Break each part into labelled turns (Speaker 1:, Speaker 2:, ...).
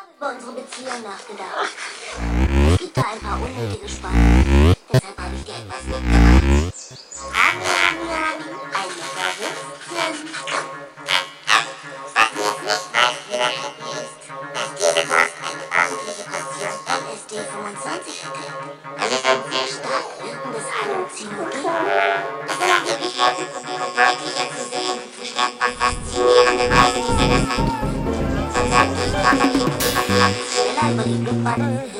Speaker 1: habe über unsere Beziehung nachgedacht. Es gibt da ein paar unnötige Spannungen. Deshalb habe ich dir etwas mitgebracht. Ein Leckerwitzchen. LSD 25 Das ist ein sehr stark wirkendes Halluzinogen. Schneller über die Blutbahn im Gehirn, wo es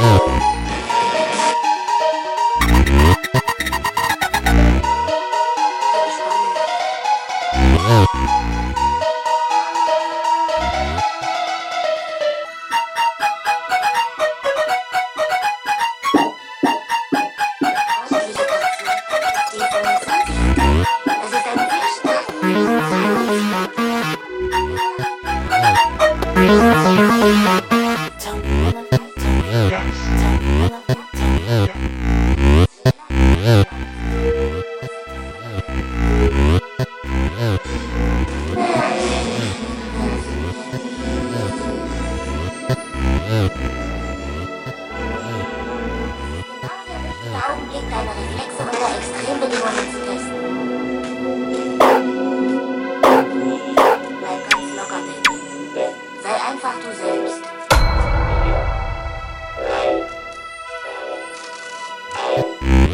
Speaker 1: Ordentliche Yeah.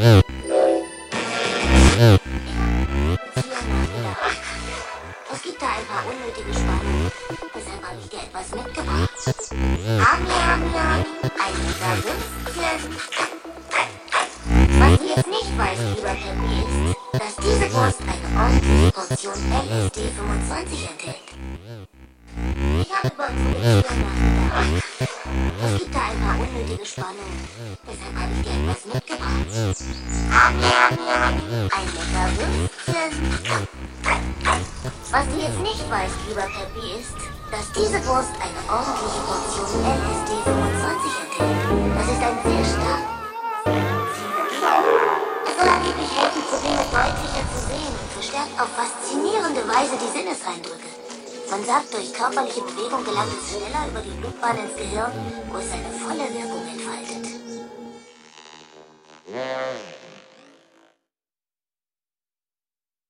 Speaker 1: Es gibt da ein paar unnötige Spannungen. Deshalb habe ich dir etwas mitgebracht. Ami, Ami, Ami, ein Würstchen. Was du jetzt nicht weißt, lieber Happy, ist, dass diese Wurst eine ordentliche Portion LSD 25 enthält. Ich habe unsere Beziehung nachgedacht. Es gibt da ein paar unnötige Spannungen. Deshalb habe ich dir etwas mitgebracht. Ein lecker Würstchen. Was du jetzt nicht weißt, lieber Peppy, ist, dass diese Wurst eine ordentliche Portion LSD 25 enthält. Das ist ein sehr stark. Es soll angeblich helfen, Probleme deutlicher zu sehen und verstärkt auf faszinierende Weise die Sinneseindrücke. Man sagt, durch körperliche Bewegung gelangt es schneller über die Blutbahn ins Gehirn, wo es seine volle Wirkung entfaltet.